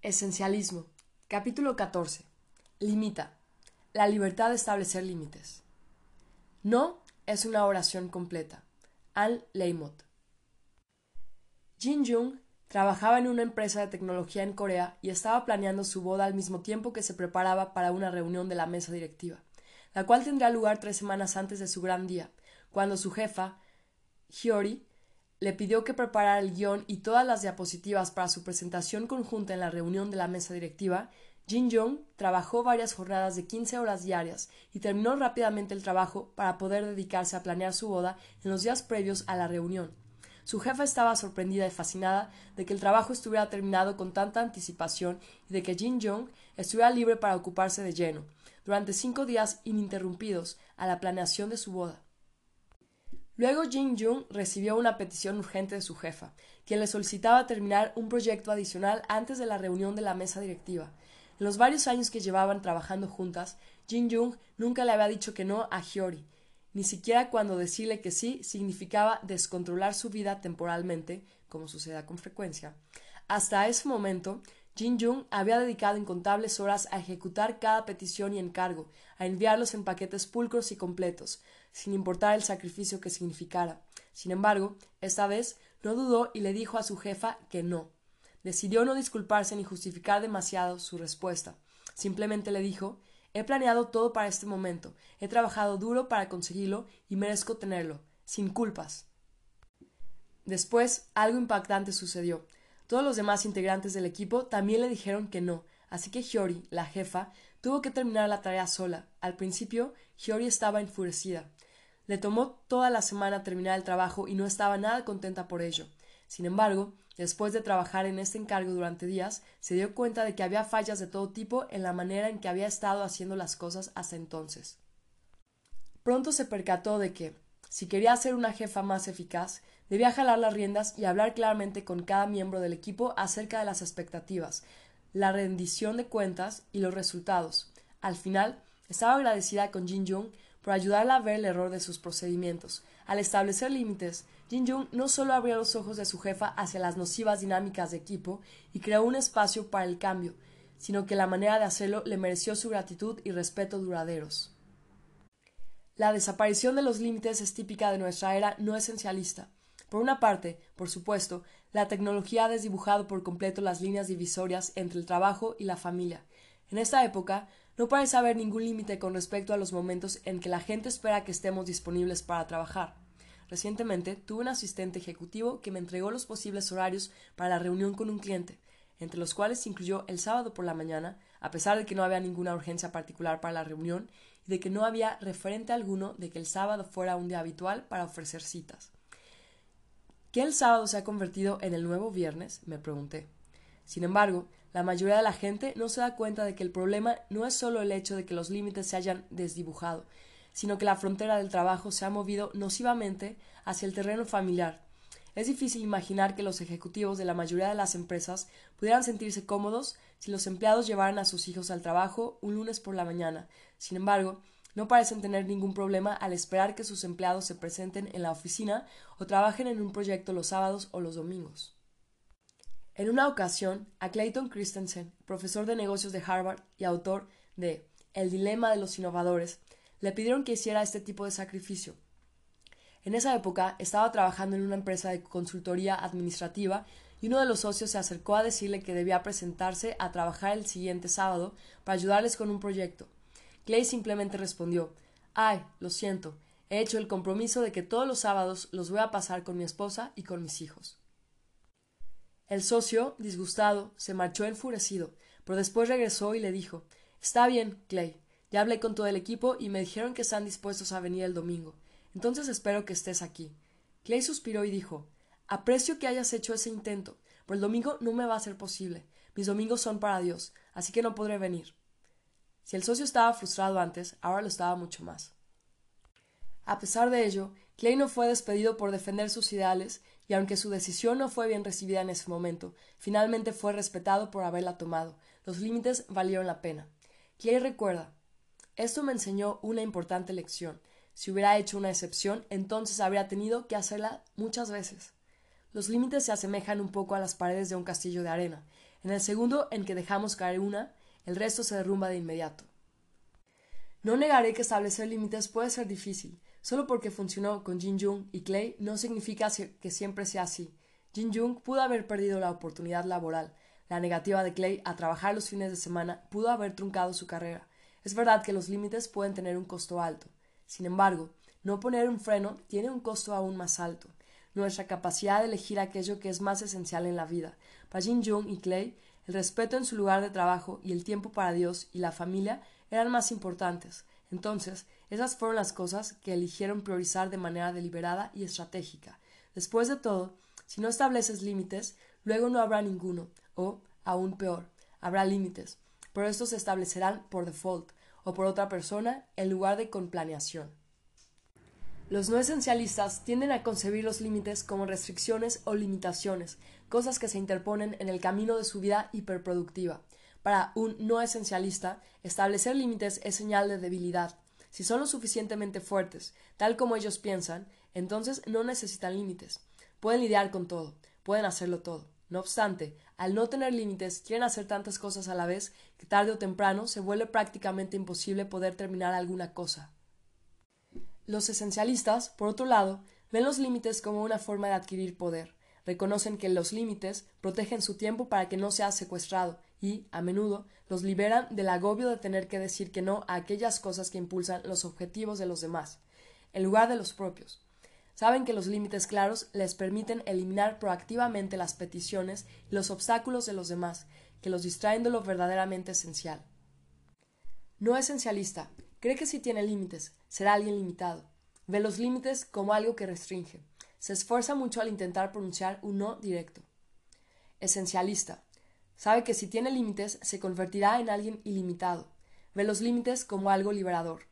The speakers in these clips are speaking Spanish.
Esencialismo. Capítulo 14. Limita. La libertad de establecer límites. No es una oración completa. Al Leimot. Jin Jung trabajaba en una empresa de tecnología en Corea y estaba planeando su boda al mismo tiempo que se preparaba para una reunión de la mesa directiva, la cual tendrá lugar tres semanas antes de su gran día, cuando su jefa, Hyori, le pidió que preparara el guion y todas las diapositivas para su presentación conjunta en la reunión de la mesa directiva, Jin Jong trabajó varias jornadas de 15 horas diarias y terminó rápidamente el trabajo para poder dedicarse a planear su boda en los días previos a la reunión. Su jefa estaba sorprendida y fascinada de que el trabajo estuviera terminado con tanta anticipación y de que Jin Jong estuviera libre para ocuparse de lleno, durante cinco días ininterrumpidos, a la planeación de su boda. Luego Jin Jung recibió una petición urgente de su jefa, quien le solicitaba terminar un proyecto adicional antes de la reunión de la mesa directiva. En los varios años que llevaban trabajando juntas, Jin Jung nunca le había dicho que no a Hyori, ni siquiera cuando decirle que sí significaba descontrolar su vida temporalmente, como suceda con frecuencia. Hasta ese momento, Jin Jung había dedicado incontables horas a ejecutar cada petición y encargo, a enviarlos en paquetes pulcros y completos, sin importar el sacrificio que significara. Sin embargo, esta vez no dudó y le dijo a su jefa que no. Decidió no disculparse ni justificar demasiado su respuesta. Simplemente le dijo He planeado todo para este momento, he trabajado duro para conseguirlo y merezco tenerlo, sin culpas. Después, algo impactante sucedió. Todos los demás integrantes del equipo también le dijeron que no, así que Hyori, la jefa, tuvo que terminar la tarea sola. Al principio, Hyori estaba enfurecida. Le tomó toda la semana terminar el trabajo y no estaba nada contenta por ello. Sin embargo, después de trabajar en este encargo durante días, se dio cuenta de que había fallas de todo tipo en la manera en que había estado haciendo las cosas hasta entonces. Pronto se percató de que, si quería ser una jefa más eficaz, debía jalar las riendas y hablar claramente con cada miembro del equipo acerca de las expectativas, la rendición de cuentas y los resultados. Al final, estaba agradecida con Jin Jung por ayudarla a ver el error de sus procedimientos. Al establecer límites, Jin Jung no solo abrió los ojos de su jefa hacia las nocivas dinámicas de equipo y creó un espacio para el cambio, sino que la manera de hacerlo le mereció su gratitud y respeto duraderos. La desaparición de los límites es típica de nuestra era no esencialista. Por una parte, por supuesto, la tecnología ha desdibujado por completo las líneas divisorias entre el trabajo y la familia. En esta época, no parece haber ningún límite con respecto a los momentos en que la gente espera que estemos disponibles para trabajar. Recientemente tuve un asistente ejecutivo que me entregó los posibles horarios para la reunión con un cliente, entre los cuales se incluyó el sábado por la mañana, a pesar de que no había ninguna urgencia particular para la reunión y de que no había referente alguno de que el sábado fuera un día habitual para ofrecer citas. ¿Qué el sábado se ha convertido en el nuevo viernes? me pregunté. Sin embargo, la mayoría de la gente no se da cuenta de que el problema no es solo el hecho de que los límites se hayan desdibujado, sino que la frontera del trabajo se ha movido nocivamente hacia el terreno familiar. Es difícil imaginar que los ejecutivos de la mayoría de las empresas pudieran sentirse cómodos si los empleados llevaran a sus hijos al trabajo un lunes por la mañana. Sin embargo, no parecen tener ningún problema al esperar que sus empleados se presenten en la oficina o trabajen en un proyecto los sábados o los domingos. En una ocasión, a Clayton Christensen, profesor de negocios de Harvard y autor de El dilema de los innovadores, le pidieron que hiciera este tipo de sacrificio. En esa época estaba trabajando en una empresa de consultoría administrativa y uno de los socios se acercó a decirle que debía presentarse a trabajar el siguiente sábado para ayudarles con un proyecto. Clay simplemente respondió Ay, lo siento, he hecho el compromiso de que todos los sábados los voy a pasar con mi esposa y con mis hijos. El socio, disgustado, se marchó enfurecido, pero después regresó y le dijo Está bien, Clay, ya hablé con todo el equipo y me dijeron que están dispuestos a venir el domingo. Entonces espero que estés aquí. Clay suspiró y dijo Aprecio que hayas hecho ese intento, pero el domingo no me va a ser posible. Mis domingos son para Dios, así que no podré venir. Si el socio estaba frustrado antes, ahora lo estaba mucho más. A pesar de ello, Clay no fue despedido por defender sus ideales, y aunque su decisión no fue bien recibida en ese momento, finalmente fue respetado por haberla tomado. Los límites valieron la pena. Clay recuerda Esto me enseñó una importante lección. Si hubiera hecho una excepción, entonces habría tenido que hacerla muchas veces. Los límites se asemejan un poco a las paredes de un castillo de arena. En el segundo en que dejamos caer una, el resto se derrumba de inmediato. No negaré que establecer límites puede ser difícil. Solo porque funcionó con Jin Jung y Clay no significa que siempre sea así. Jin Jung pudo haber perdido la oportunidad laboral. La negativa de Clay a trabajar los fines de semana pudo haber truncado su carrera. Es verdad que los límites pueden tener un costo alto. Sin embargo, no poner un freno tiene un costo aún más alto. Nuestra capacidad de elegir aquello que es más esencial en la vida. Para Jin Jung y Clay, el respeto en su lugar de trabajo y el tiempo para Dios y la familia eran más importantes. Entonces, esas fueron las cosas que eligieron priorizar de manera deliberada y estratégica. Después de todo, si no estableces límites, luego no habrá ninguno, o, aún peor, habrá límites, pero estos se establecerán por default o por otra persona en lugar de con planeación. Los no esencialistas tienden a concebir los límites como restricciones o limitaciones, cosas que se interponen en el camino de su vida hiperproductiva. Para un no esencialista, establecer límites es señal de debilidad. Si son lo suficientemente fuertes, tal como ellos piensan, entonces no necesitan límites. Pueden lidiar con todo, pueden hacerlo todo. No obstante, al no tener límites, quieren hacer tantas cosas a la vez que tarde o temprano se vuelve prácticamente imposible poder terminar alguna cosa. Los esencialistas, por otro lado, ven los límites como una forma de adquirir poder. Reconocen que los límites protegen su tiempo para que no sea secuestrado y, a menudo, los liberan del agobio de tener que decir que no a aquellas cosas que impulsan los objetivos de los demás, en lugar de los propios. Saben que los límites claros les permiten eliminar proactivamente las peticiones y los obstáculos de los demás, que los distraen de lo verdaderamente esencial. No esencialista, cree que si tiene límites, será alguien limitado. Ve los límites como algo que restringe. Se esfuerza mucho al intentar pronunciar un no directo. Esencialista. Sabe que si tiene límites se convertirá en alguien ilimitado. Ve los límites como algo liberador.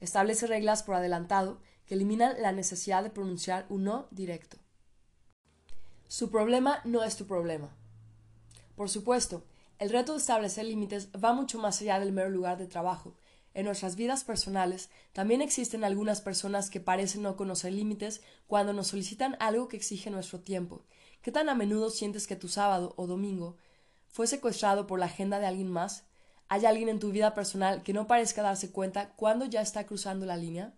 Establece reglas por adelantado que eliminan la necesidad de pronunciar un no directo. Su problema no es tu problema. Por supuesto, el reto de establecer límites va mucho más allá del mero lugar de trabajo. En nuestras vidas personales también existen algunas personas que parecen no conocer límites cuando nos solicitan algo que exige nuestro tiempo. ¿Qué tan a menudo sientes que tu sábado o domingo fue secuestrado por la agenda de alguien más? ¿Hay alguien en tu vida personal que no parezca darse cuenta cuando ya está cruzando la línea?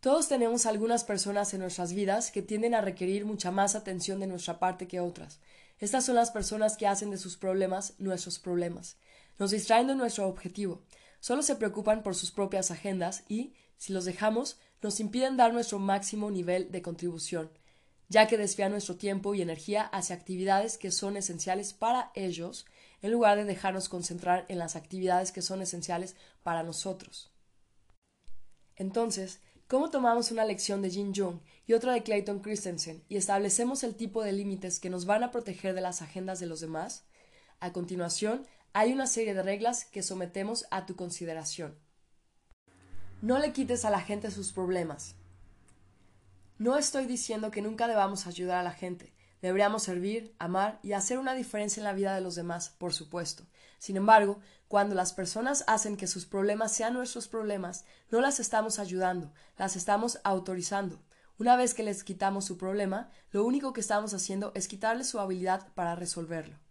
Todos tenemos algunas personas en nuestras vidas que tienden a requerir mucha más atención de nuestra parte que otras. Estas son las personas que hacen de sus problemas nuestros problemas. Nos distraen de nuestro objetivo. Solo se preocupan por sus propias agendas y, si los dejamos, nos impiden dar nuestro máximo nivel de contribución, ya que desvían nuestro tiempo y energía hacia actividades que son esenciales para ellos, en lugar de dejarnos concentrar en las actividades que son esenciales para nosotros. Entonces, ¿Cómo tomamos una lección de Jin Jung y otra de Clayton Christensen y establecemos el tipo de límites que nos van a proteger de las agendas de los demás? A continuación, hay una serie de reglas que sometemos a tu consideración. No le quites a la gente sus problemas. No estoy diciendo que nunca debamos ayudar a la gente. Deberíamos servir, amar y hacer una diferencia en la vida de los demás, por supuesto. Sin embargo, cuando las personas hacen que sus problemas sean nuestros problemas, no las estamos ayudando, las estamos autorizando. Una vez que les quitamos su problema, lo único que estamos haciendo es quitarles su habilidad para resolverlo.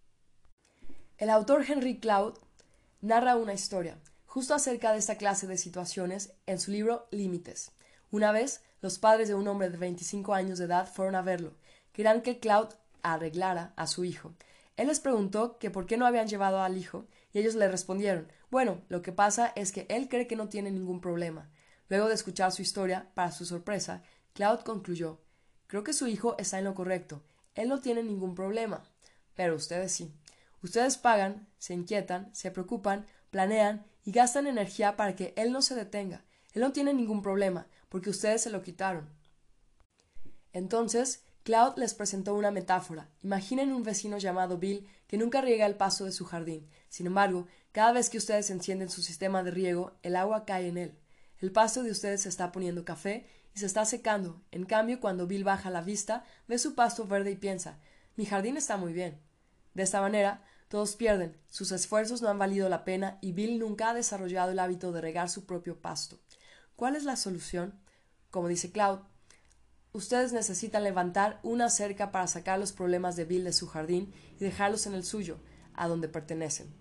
El autor Henry Cloud narra una historia, justo acerca de esta clase de situaciones, en su libro Límites. Una vez, los padres de un hombre de 25 años de edad fueron a verlo. Querían que Cloud arreglara a su hijo, él les preguntó que por qué no habían llevado al hijo, y ellos le respondieron Bueno, lo que pasa es que él cree que no tiene ningún problema. Luego de escuchar su historia, para su sorpresa, Cloud concluyó Creo que su hijo está en lo correcto. Él no tiene ningún problema. Pero ustedes sí. Ustedes pagan, se inquietan, se preocupan, planean y gastan energía para que él no se detenga. Él no tiene ningún problema, porque ustedes se lo quitaron. Entonces, Cloud les presentó una metáfora. Imaginen un vecino llamado Bill que nunca riega el pasto de su jardín. Sin embargo, cada vez que ustedes encienden su sistema de riego, el agua cae en él. El pasto de ustedes se está poniendo café y se está secando. En cambio, cuando Bill baja la vista, ve su pasto verde y piensa mi jardín está muy bien. De esta manera, todos pierden, sus esfuerzos no han valido la pena y Bill nunca ha desarrollado el hábito de regar su propio pasto. ¿Cuál es la solución? Como dice Cloud, ustedes necesitan levantar una cerca para sacar los problemas de Bill de su jardín y dejarlos en el suyo, a donde pertenecen.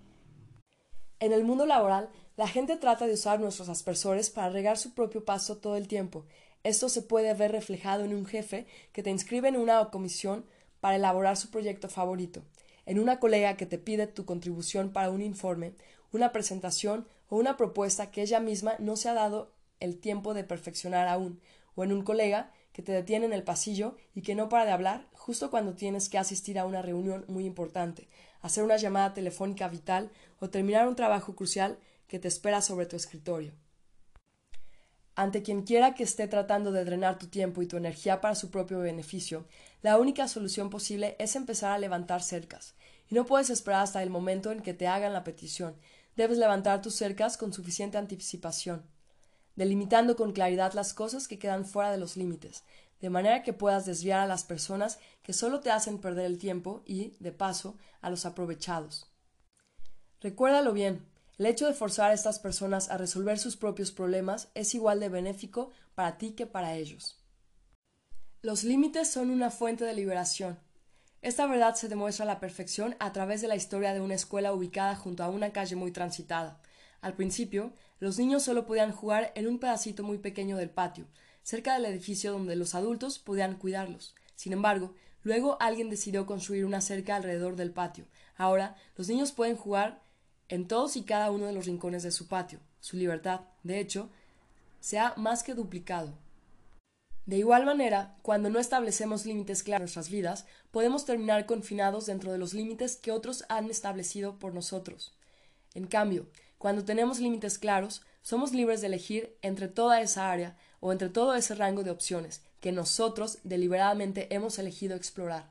En el mundo laboral, la gente trata de usar nuestros aspersores para regar su propio pasto todo el tiempo. Esto se puede ver reflejado en un jefe que te inscribe en una comisión para elaborar su proyecto favorito, en una colega que te pide tu contribución para un informe, una presentación o una propuesta que ella misma no se ha dado el tiempo de perfeccionar aún, o en un colega que te detiene en el pasillo y que no para de hablar justo cuando tienes que asistir a una reunión muy importante, hacer una llamada telefónica vital o terminar un trabajo crucial que te espera sobre tu escritorio. Ante quien quiera que esté tratando de drenar tu tiempo y tu energía para su propio beneficio, la única solución posible es empezar a levantar cercas, y no puedes esperar hasta el momento en que te hagan la petición. Debes levantar tus cercas con suficiente anticipación delimitando con claridad las cosas que quedan fuera de los límites, de manera que puedas desviar a las personas que solo te hacen perder el tiempo y, de paso, a los aprovechados. Recuérdalo bien, el hecho de forzar a estas personas a resolver sus propios problemas es igual de benéfico para ti que para ellos. Los límites son una fuente de liberación. Esta verdad se demuestra a la perfección a través de la historia de una escuela ubicada junto a una calle muy transitada. Al principio, los niños solo podían jugar en un pedacito muy pequeño del patio, cerca del edificio donde los adultos podían cuidarlos. Sin embargo, luego alguien decidió construir una cerca alrededor del patio. Ahora, los niños pueden jugar en todos y cada uno de los rincones de su patio. Su libertad, de hecho, se ha más que duplicado. De igual manera, cuando no establecemos límites claros en nuestras vidas, podemos terminar confinados dentro de los límites que otros han establecido por nosotros. En cambio, cuando tenemos límites claros, somos libres de elegir entre toda esa área o entre todo ese rango de opciones que nosotros deliberadamente hemos elegido explorar.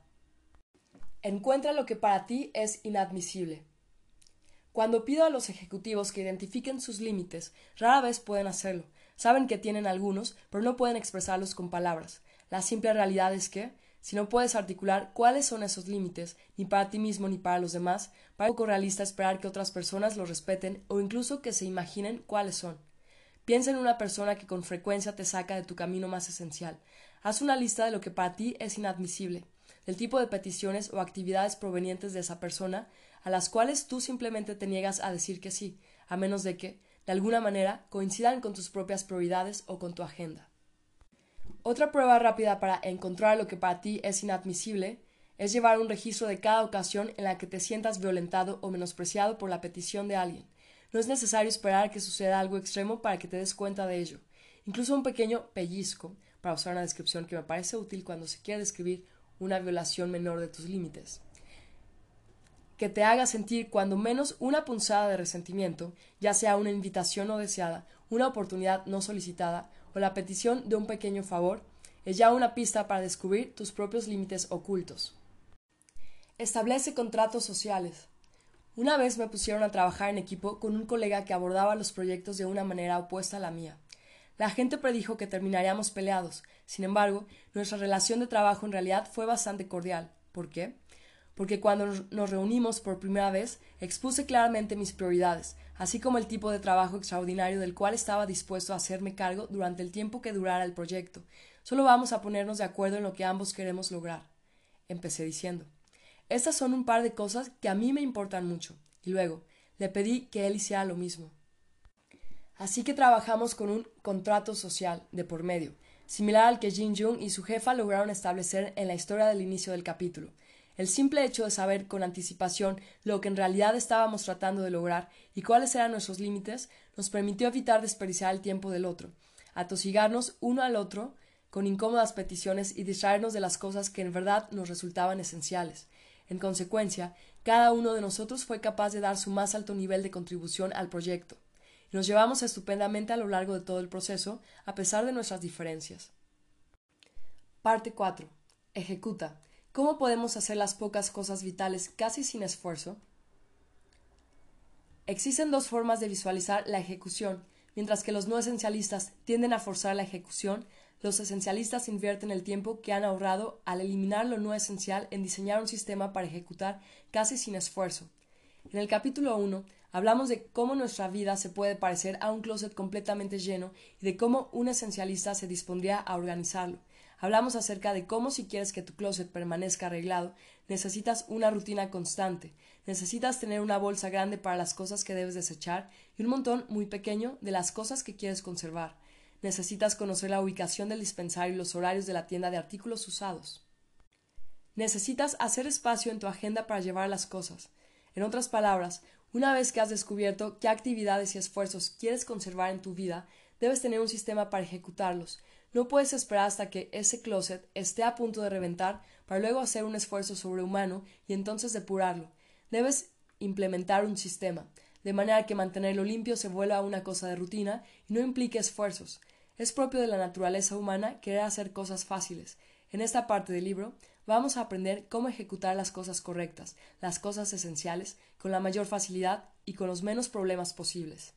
Encuentra lo que para ti es inadmisible. Cuando pido a los ejecutivos que identifiquen sus límites, rara vez pueden hacerlo. Saben que tienen algunos, pero no pueden expresarlos con palabras. La simple realidad es que, si no puedes articular cuáles son esos límites, ni para ti mismo ni para los demás, para poco realista esperar que otras personas los respeten o incluso que se imaginen cuáles son. Piensa en una persona que con frecuencia te saca de tu camino más esencial. Haz una lista de lo que para ti es inadmisible, del tipo de peticiones o actividades provenientes de esa persona a las cuales tú simplemente te niegas a decir que sí, a menos de que, de alguna manera, coincidan con tus propias prioridades o con tu agenda. Otra prueba rápida para encontrar lo que para ti es inadmisible es llevar un registro de cada ocasión en la que te sientas violentado o menospreciado por la petición de alguien. No es necesario esperar que suceda algo extremo para que te des cuenta de ello. Incluso un pequeño pellizco, para usar una descripción que me parece útil cuando se quiere describir una violación menor de tus límites. Que te haga sentir cuando menos una punzada de resentimiento, ya sea una invitación no deseada, una oportunidad no solicitada o la petición de un pequeño favor es ya una pista para descubrir tus propios límites ocultos. Establece contratos sociales. Una vez me pusieron a trabajar en equipo con un colega que abordaba los proyectos de una manera opuesta a la mía. La gente predijo que terminaríamos peleados. Sin embargo, nuestra relación de trabajo en realidad fue bastante cordial. ¿Por qué? Porque cuando nos reunimos por primera vez, expuse claramente mis prioridades, así como el tipo de trabajo extraordinario del cual estaba dispuesto a hacerme cargo durante el tiempo que durara el proyecto. Solo vamos a ponernos de acuerdo en lo que ambos queremos lograr. Empecé diciendo. Estas son un par de cosas que a mí me importan mucho. Y luego, le pedí que él hiciera lo mismo. Así que trabajamos con un contrato social de por medio, similar al que Jin Jung y su jefa lograron establecer en la historia del inicio del capítulo. El simple hecho de saber con anticipación lo que en realidad estábamos tratando de lograr y cuáles eran nuestros límites nos permitió evitar desperdiciar el tiempo del otro, atosigarnos uno al otro con incómodas peticiones y distraernos de las cosas que en verdad nos resultaban esenciales. En consecuencia, cada uno de nosotros fue capaz de dar su más alto nivel de contribución al proyecto. Nos llevamos estupendamente a lo largo de todo el proceso, a pesar de nuestras diferencias. Parte 4. Ejecuta. ¿Cómo podemos hacer las pocas cosas vitales casi sin esfuerzo? Existen dos formas de visualizar la ejecución. Mientras que los no esencialistas tienden a forzar la ejecución, los esencialistas invierten el tiempo que han ahorrado al eliminar lo no esencial en diseñar un sistema para ejecutar casi sin esfuerzo. En el capítulo 1 hablamos de cómo nuestra vida se puede parecer a un closet completamente lleno y de cómo un esencialista se dispondría a organizarlo. Hablamos acerca de cómo si quieres que tu closet permanezca arreglado, necesitas una rutina constante, necesitas tener una bolsa grande para las cosas que debes desechar y un montón muy pequeño de las cosas que quieres conservar. Necesitas conocer la ubicación del dispensario y los horarios de la tienda de artículos usados. Necesitas hacer espacio en tu agenda para llevar las cosas. En otras palabras, una vez que has descubierto qué actividades y esfuerzos quieres conservar en tu vida, debes tener un sistema para ejecutarlos. No puedes esperar hasta que ese closet esté a punto de reventar para luego hacer un esfuerzo sobrehumano y entonces depurarlo. Debes implementar un sistema, de manera que mantenerlo limpio se vuelva una cosa de rutina y no implique esfuerzos. Es propio de la naturaleza humana querer hacer cosas fáciles. En esta parte del libro vamos a aprender cómo ejecutar las cosas correctas, las cosas esenciales, con la mayor facilidad y con los menos problemas posibles.